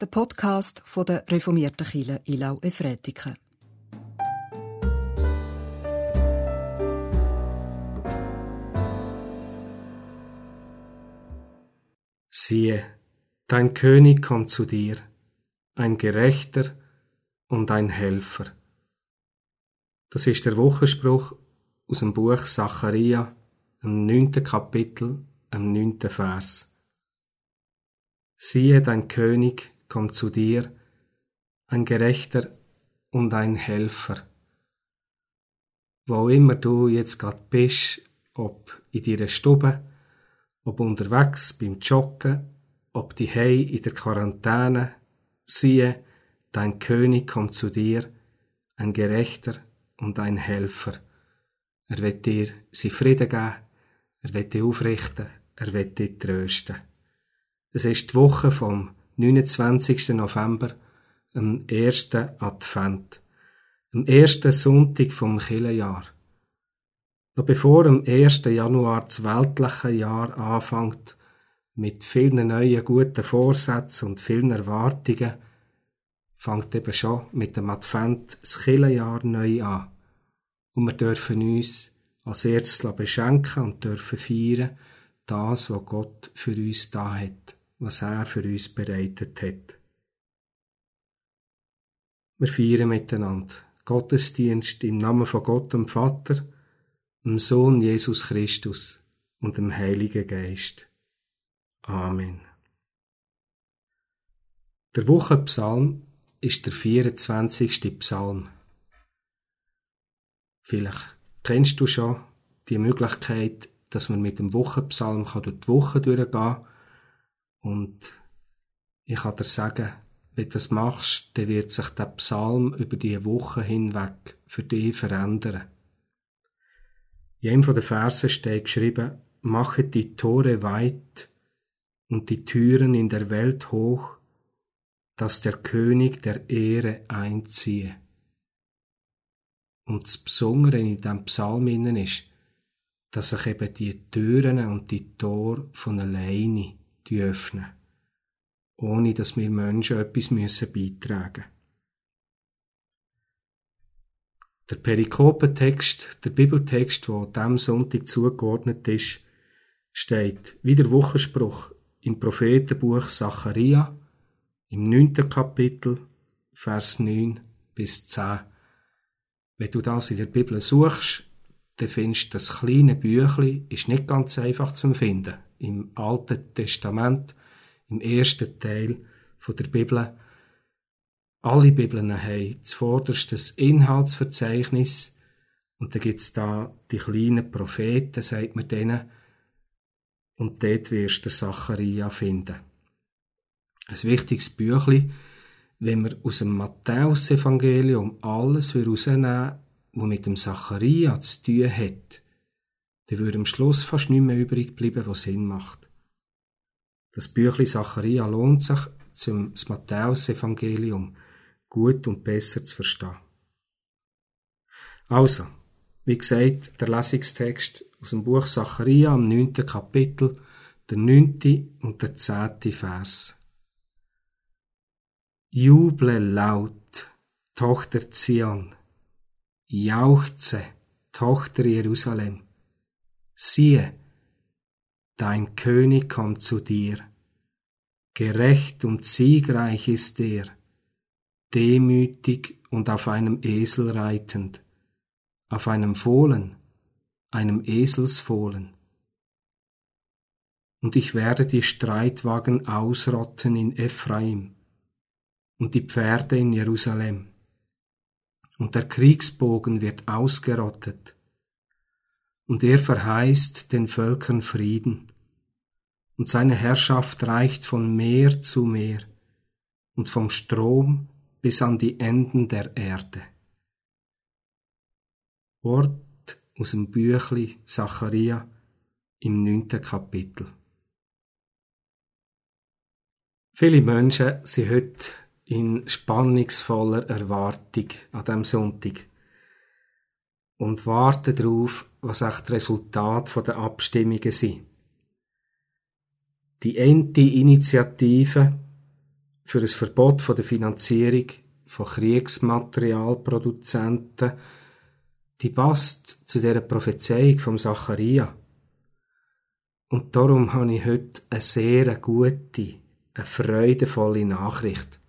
der Podcast von der reformierten Kirche Ilau Efretiken. Siehe, dein König kommt zu dir, ein Gerechter und ein Helfer. Das ist der Wochenspruch aus dem Buch Zacharia, im neunten Kapitel, im neunten Vers. Siehe, dein König kommt zu dir, ein Gerechter und ein Helfer. Wo immer du jetzt gerade bist, ob in deiner Stube, ob unterwegs beim Joggen, ob die Hei in der Quarantäne, siehe, dein König kommt zu dir, ein Gerechter und ein Helfer. Er wird dir sein Frieden geben, er wird dich aufrichten, er wird dich trösten. Es ist die Woche vom 29. November, am ersten Advent, am ersten Sonntag vom Kirchenjahr. Noch bevor am 1. Januar das weltliche Jahr anfängt, mit vielen neuen guten Vorsätzen und vielen Erwartungen, fängt eben schon mit dem Advent das Kirchenjahr neu an. Und wir dürfen uns als erstes beschenken und dürfen feiern, das, was Gott für uns da hat, was er für uns bereitet hat. Wir feiern miteinander Gottesdienst im Namen von Gott dem Vater, dem Sohn Jesus Christus und dem Heiligen Geist. Amen. Der Wochenpsalm ist der 24. Psalm. Vielleicht kennst du schon die Möglichkeit, dass man mit dem Wochenpsalm durch die Woche durchgehen kann. Und ich kann dir sagen, wenn du das machst, dann wird sich der Psalm über die Woche hinweg für dich verändern. In einem der Verse steht geschrieben, mache die Tore weit und die Türen in der Welt hoch, dass der König der Ehre einziehe. Und das Besondere in diesem Psalm ist, dass sich eben die Türen und die Tore von alleine öffnen, ohne dass wir Menschen etwas müssen beitragen Der Perikopentext, der Bibeltext, der diesem Sonntag zugeordnet ist, steht wie der Wochenspruch im Prophetenbuch Zacharia im neunten Kapitel, Vers 9 bis 10. Wenn du das in der Bibel suchst, dann findest du das kleine Büchli, ist nicht ganz einfach zu finden. Im Alten Testament, im ersten Teil der Bibel. Alle Bibeln haben zuvorderst das Inhaltsverzeichnis und dann gibt's da die kleinen Propheten, sagt man denen, und dort wirst du Zacharia finden. Ein wichtiges Büchli, wenn wir aus dem Matthäus-Evangelium alles herausnehmen, was mit dem Zacharia zu tun hat, dann würde am Schluss fast nichts mehr übrig bleiben, was Sinn macht. Das Büchli Zacharia lohnt sich, zum Matthäus-Evangelium gut und besser zu verstehen. Also, wie gesagt, der Lesungstext aus dem Buch Zacharia am neunten Kapitel, der neunte und der zehnte Vers. Juble laut, Tochter Zion, jauchze, Tochter Jerusalem. Siehe, dein König kommt zu dir. Gerecht und siegreich ist er, demütig und auf einem Esel reitend, auf einem Fohlen, einem Eselsfohlen. Und ich werde die Streitwagen ausrotten in Ephraim und die Pferde in Jerusalem. Und der Kriegsbogen wird ausgerottet. Und er verheißt den Völkern Frieden. Und seine Herrschaft reicht von Meer zu Meer und vom Strom bis an die Enden der Erde. Wort aus dem Büchli Zacharia im neunten Kapitel. Viele Menschen sind heute in spannungsvoller Erwartung an dem Sonntag und warten darauf, was echt das Resultat der Abstimmungen sind. Die ente Initiative für ein Verbot der Finanzierung von Kriegsmaterialproduzenten, die passt zu der Prophezeiung vom Zacharia. Und darum habe ich heute eine sehr gute, eine freudevolle Nachricht.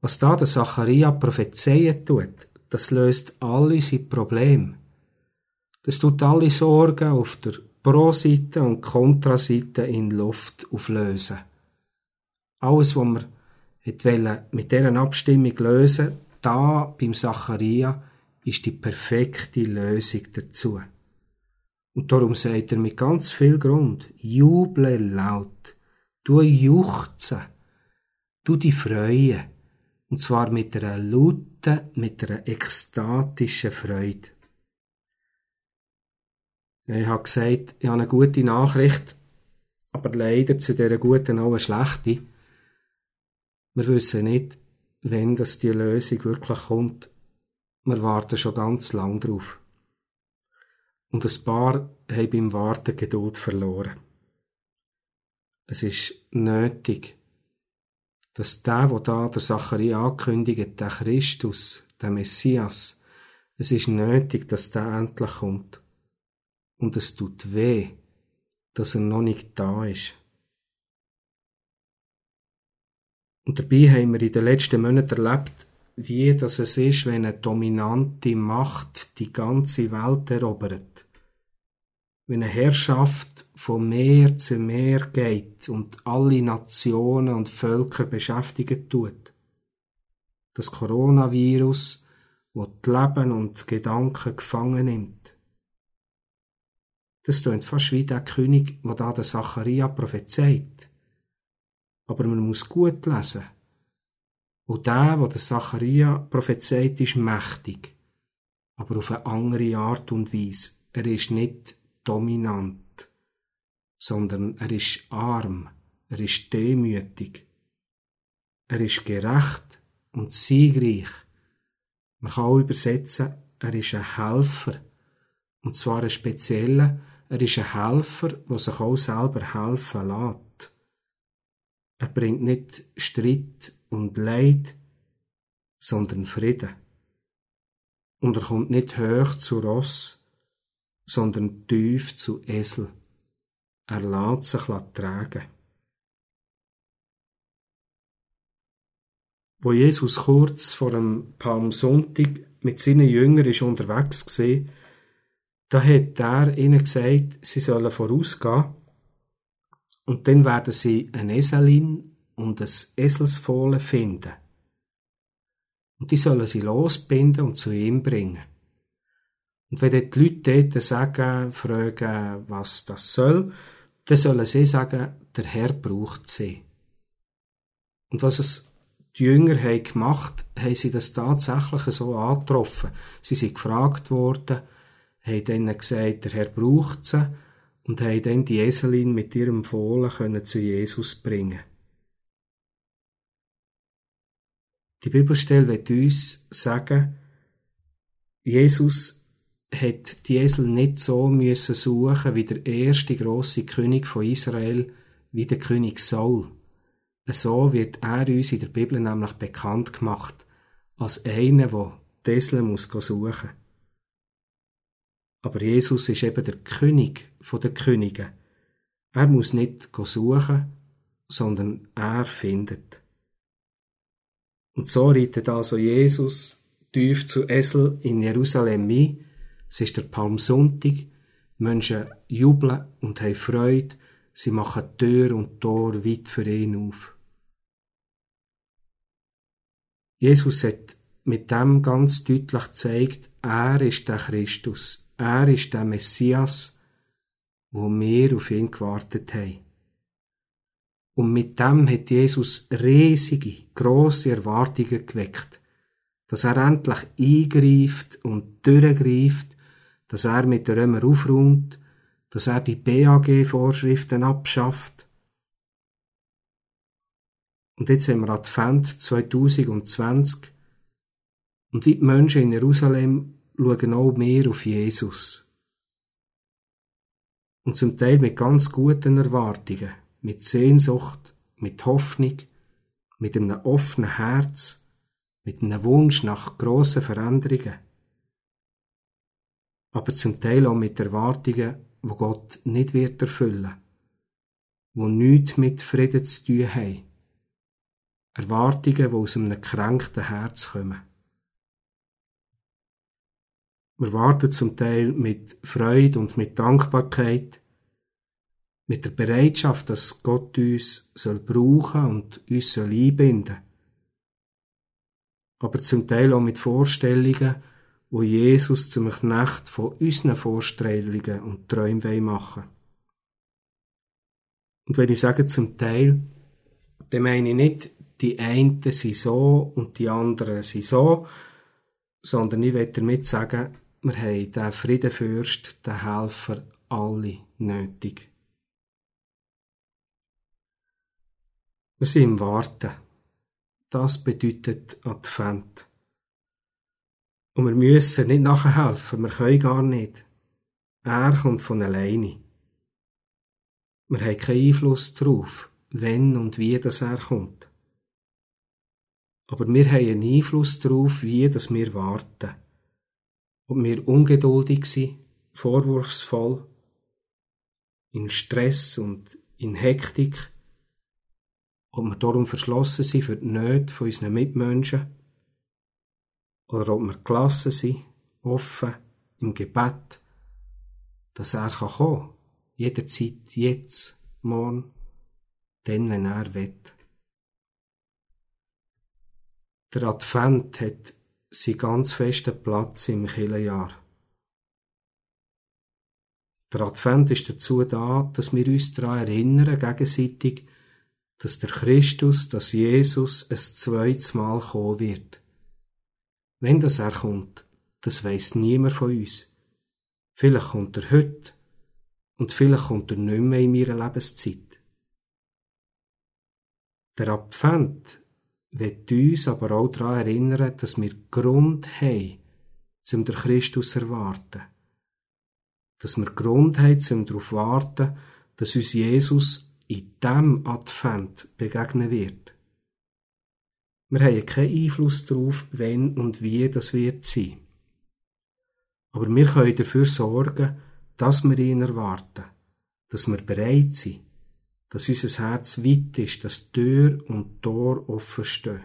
Was da der Zacharia prophezeien tut, das löst alle seine Probleme. Das tut alle Sorgen auf der Pro-Seite und Kontraseite in Luft auflösen. Alles, was wir mit dieser Abstimmung lösen da beim Zacharia, ist die perfekte Lösung dazu. Und darum sagt er mit ganz viel Grund, juble laut, du juchzen, du die freuen, und zwar mit einer lauten, mit einer ekstatischen Freude. Ich habe gesagt, ich habe eine gute Nachricht, aber leider zu dieser guten auch eine schlechte. Wir wissen nicht, wenn das die Lösung wirklich kommt. Wir warten schon ganz lang drauf. Und ein paar haben beim Warten Geduld verloren. Es ist nötig, dass der, wo da der Zacharia ankündigt, der Christus, der Messias, es ist nötig, dass der endlich kommt. Und es tut weh, dass er noch nicht da ist. Und dabei haben wir in den letzten Monaten erlebt, wie das es ist, wenn eine dominante Macht die ganze Welt erobert. Wenn eine Herrschaft von Meer zu Meer geht und alle Nationen und Völker beschäftigen tut. Das Coronavirus, wo die Leben und Gedanken gefangen nimmt. Das klingt fast wie der König, wo da der Zacharia prophezeit. Aber man muss gut lesen. Und der, wo der Zacharia prophezeit, ist mächtig. Aber auf eine andere Art und Weise. Er ist nicht dominant sondern er ist arm, er ist demütig, er ist gerecht und siegreich. Man kann auch übersetzen, er ist ein Helfer, und zwar ein spezieller, er ist ein Helfer, der sich auch selber helfen lässt. Er bringt nicht Streit und Leid, sondern Frieden. Und er kommt nicht hoch zu Ross, sondern tief zu Esel. Er lässt sich tragen. Wo Jesus kurz vor dem Palmsonntag mit seinen Jüngern ist unterwegs war, da hat er ihnen gesagt, sie sollen vorausgehen und dann werden sie eine Eselin und ein Eselsfohlen finden. Und die sollen sie losbinden und zu ihm bringen. Und wenn die Leute dort sagen, fragen, was das soll, dann sollen sie sagen, der Herr braucht sie. Und was es die Jünger haben gemacht, haben sie das tatsächlich so angetroffen. Sie sind gefragt worden, haben dann gesagt, der Herr braucht sie und haben dann die Eselin mit ihrem Fohlen können zu Jesus bringen. Die Bibelstelle wird uns sagen, Jesus hat die Esel nicht so müssen suchen wie der erste große König von Israel, wie der König Saul. So wird er uns in der Bibel nämlich bekannt gemacht, als einer, der die Esel muss suchen Aber Jesus ist eben der König der Könige. Er muss nicht suchen, sondern er findet. Und so reitet also Jesus tief zu Esel in Jerusalem ein, es ist der Palmsonntag. Die Menschen jubeln und haben Freude. Sie machen Tür und Tor weit für ihn auf. Jesus hat mit dem ganz deutlich gezeigt, er ist der Christus. Er ist der Messias, wo wir auf ihn gewartet haben. Und mit dem hat Jesus riesige, große Erwartungen geweckt, dass er endlich eingreift und durchgreift dass er mit den Römer aufräumt, dass er die BAG-Vorschriften abschafft. Und jetzt haben wir Advent 2020 und wie die Menschen in Jerusalem schauen auch mehr auf Jesus. Und zum Teil mit ganz guten Erwartungen, mit Sehnsucht, mit Hoffnung, mit einem offenen Herz, mit einem Wunsch nach grossen Veränderungen. Aber zum Teil auch mit Erwartungen, wo Gott nicht wird erfüllen, wo nichts mit Frieden zu tun haben. Erwartungen, die aus einem gekränkten Herz kommen. Wir warten zum Teil mit Freude und mit Dankbarkeit, mit der Bereitschaft, dass Gott uns soll brauchen und uns soll einbinden. Aber zum Teil auch mit Vorstellungen, wo Jesus zum Knecht von unseren Vorstellungen und Träumen machen Und wenn ich sage zum Teil, dann meine ich nicht, die einen sind so und die anderen sind so, sondern ich will damit sagen, wir haben den Friedenfürst, den Helfer, alle nötig. Wir sind im Warten. Das bedeutet Advent. Und wir müssen nicht nachhelfen, wir können gar nicht. Er kommt von alleine. Wir haben keinen Einfluss darauf, wenn und wie das er kommt. Aber wir haben einen Einfluss darauf, wie das wir warten ob wir ungeduldig sind, vorwurfsvoll, in Stress und in Hektik, ob wir darum verschlossen sind für die Nöte von unseren Mitmenschen, oder ob wir gelassen sind, offen, im Gebet, dass er kann kommen, jederzeit, jetzt, morgen, dann, wenn er will. Der Advent hat seinen ganz festen Platz im Kirchenjahr. Der Advent ist dazu da, dass wir uns daran erinnern, gegenseitig, dass der Christus, dass Jesus ein zweites Mal kommen wird. Wenn das er kommt, das weiß niemand von uns. Vielleicht kommt er heute und vielleicht kommt er nicht mehr in meiner Lebenszeit. Der Advent wird uns aber auch daran erinnern, dass wir Grund haben, um den Christus zu erwarten. Dass wir Grund haben, um darauf zu warten, dass uns Jesus in diesem Advent begegnen wird. Wir haben keinen Einfluss darauf, wenn und wie das wird sein. Aber wir können dafür sorgen, dass wir ihn erwarten, dass wir bereit sind, dass unser Herz weit ist, dass Tür und Tor offen stehen.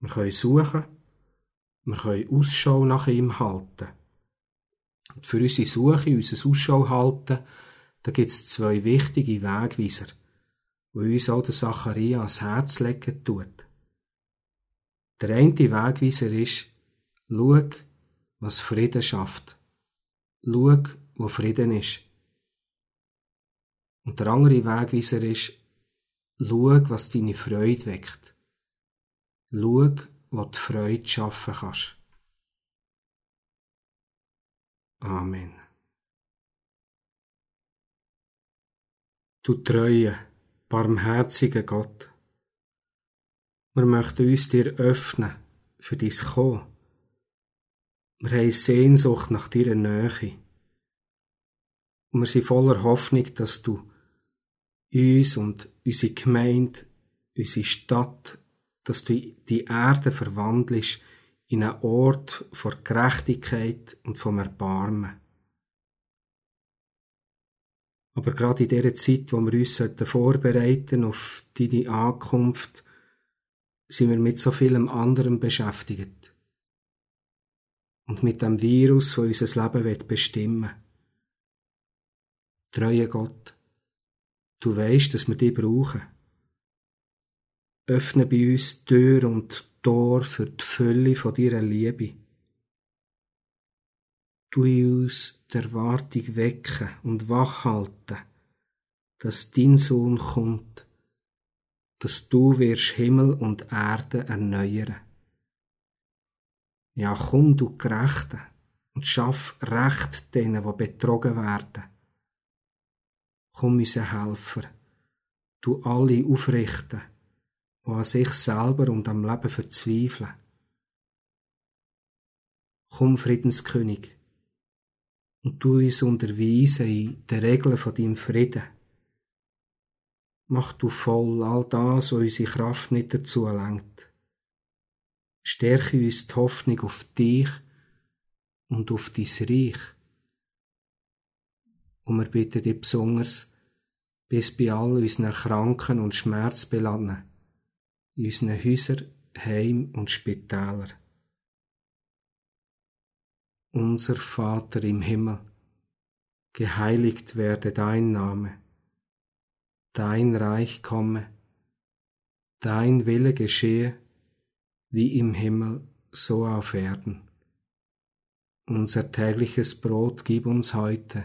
Wir können suchen, wir können Ausschau nach ihm halten. Und für unsere Suche, unser Ausschau halten, da gibt es zwei wichtige Wegweiser, die uns auch der Zacharia ans Herz legen tut. Der eine Wegweiser ist, schau, was Frieden schafft. Schau, wo Frieden ist. Und der andere Wegweiser ist, schau, was deine Freude weckt. Schau, wo du Freude schaffen kannst. Amen. Du treue, barmherziger Gott, wir möchten uns dir öffnen für dein Kommen. Wir haben Sehnsucht nach deiner Nähe. Und wir sind voller Hoffnung, dass du uns und unsere Gemeinde, unsere Stadt, dass du die Erde verwandelst in einen Ort vor Gerechtigkeit und vom Erbarmen. Aber gerade in dieser Zeit, wo wir uns vorbereiten auf deine Ankunft, sind wir mit so vielem anderem beschäftigt. Und mit dem Virus, das unser Leben bestimmen will. Treue Gott, Du weißt, dass wir dich brauchen. Öffne bei uns Tür und Tor für die Fülle von deiner Liebe. Du uns der Erwartung wecken und wachhalten, dass dein Sohn kommt, dass du wirst Himmel und Erde erneuern. Ja, komm, du Gerechte, und schaff Recht denen, die betrogen werden komm unser Helfer, du alle aufrichten, die an sich selber und am Leben verzweifeln. Komm, Friedenskönig, und du uns unterweisen in den Regeln von deinem Frieden. Mach du voll all das, wo unsere Kraft nicht dazu lenkt. Stärke uns die Hoffnung auf dich und auf dein Reich. Und wir bitten dich besonders, bis bei all unseren Kranken und Schmerzbeladenen, in unseren Häusern, Heim und Spitäler. Unser Vater im Himmel, geheiligt werde dein Name, dein Reich komme, dein Wille geschehe, wie im Himmel, so auf Erden. Unser tägliches Brot gib uns heute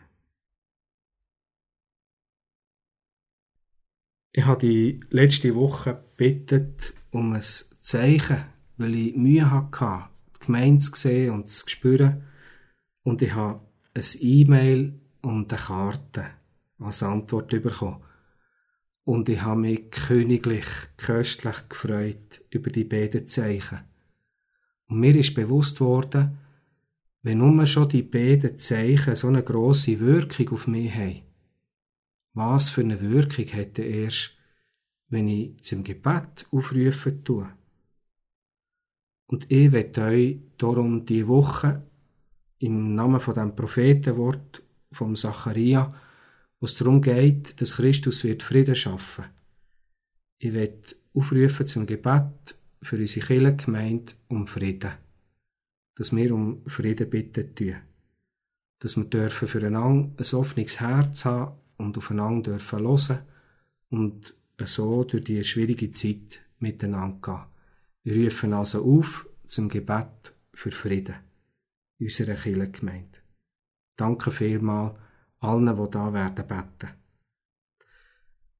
Ich habe die letzte Woche gebeten um ein Zeichen, weil ich Mühe hatte, die Gemeinde zu sehen und zu spüren. Und ich habe ein E-Mail und eine Karte als Antwort bekommen. Und ich habe mich königlich, köstlich gefreut über die beiden Zeichen. Und mir ist bewusst worden, wenn nur schon die beiden Zeichen so eine grosse Wirkung auf mich haben, was für eine Wirkung hätte erst, wenn ich zum Gebet aufrufen tue. Und ich werde euch darum die Woche im Namen von dem Prophetenwort vom wo es darum geht, dass Christus wird Frieden schaffen. Ich werde aufrufen zum Gebet für unsere Kirchengemeinde um Frieden. Dass wir um Frieden bitten tun. Dass wir dürfen füreinander ein offenes Herz haben und aufeinander dürfen hören und so durch die schwierige Zeit miteinander gehen. Wir rufen also auf zum Gebet für Frieden in unserer Kirchengemeinde. Danke vielmals allen, die da werden beten.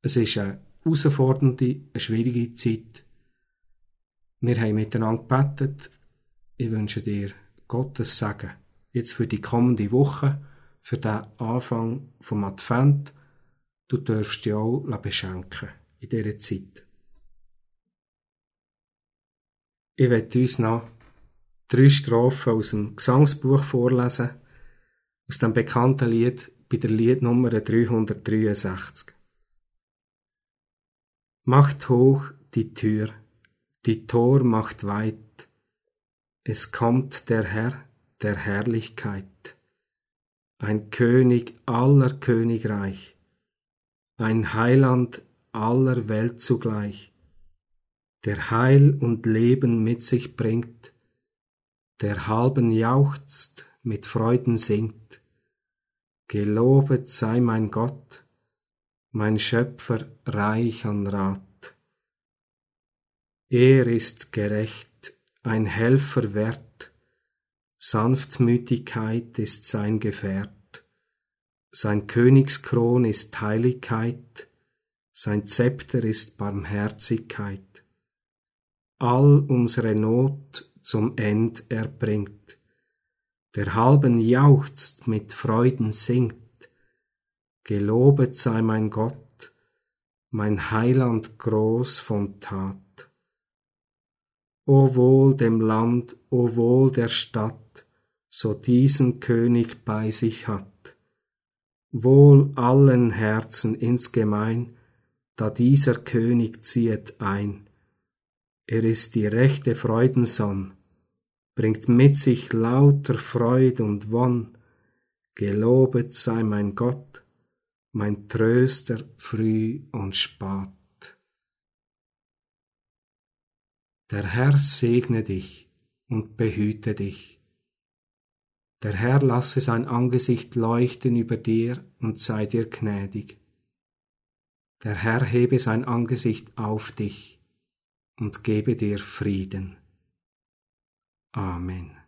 Es ist eine herausfordernde, eine schwierige Zeit. Wir haben miteinander gebetet. Ich wünsche dir Gottes Segen. Jetzt für die kommende Woche, für den Anfang vom Advent. Du darfst dich auch beschenken in dieser Zeit. Ich werde uns noch drei Strophen aus dem Gesangsbuch vorlesen aus dem bekannten Lied bei der Liednummer 363. Macht hoch die Tür, die Tor macht weit, es kommt der Herr der Herrlichkeit, ein König aller Königreich, ein Heiland aller Welt zugleich, der Heil und Leben mit sich bringt, der halben jauchzt, mit Freuden singt. Gelobet sei mein Gott, mein Schöpfer reich an Rat. Er ist gerecht, ein Helfer wert, Sanftmütigkeit ist sein Gefährt, sein Königskron ist Heiligkeit, sein Zepter ist Barmherzigkeit. All unsere Not zum End erbringt der halben jauchzt, mit Freuden singt. Gelobet sei mein Gott, mein Heiland groß von Tat. O wohl dem Land, o wohl der Stadt, so diesen König bei sich hat. Wohl allen Herzen insgemein, da dieser König ziehet ein. Er ist die rechte Freudensonn, bringt mit sich lauter Freud und Wonn. Gelobet sei mein Gott, mein Tröster früh und spat. Der Herr segne dich und behüte dich. Der Herr lasse sein Angesicht leuchten über dir und sei dir gnädig. Der Herr hebe sein Angesicht auf dich und gebe dir Frieden. Amen.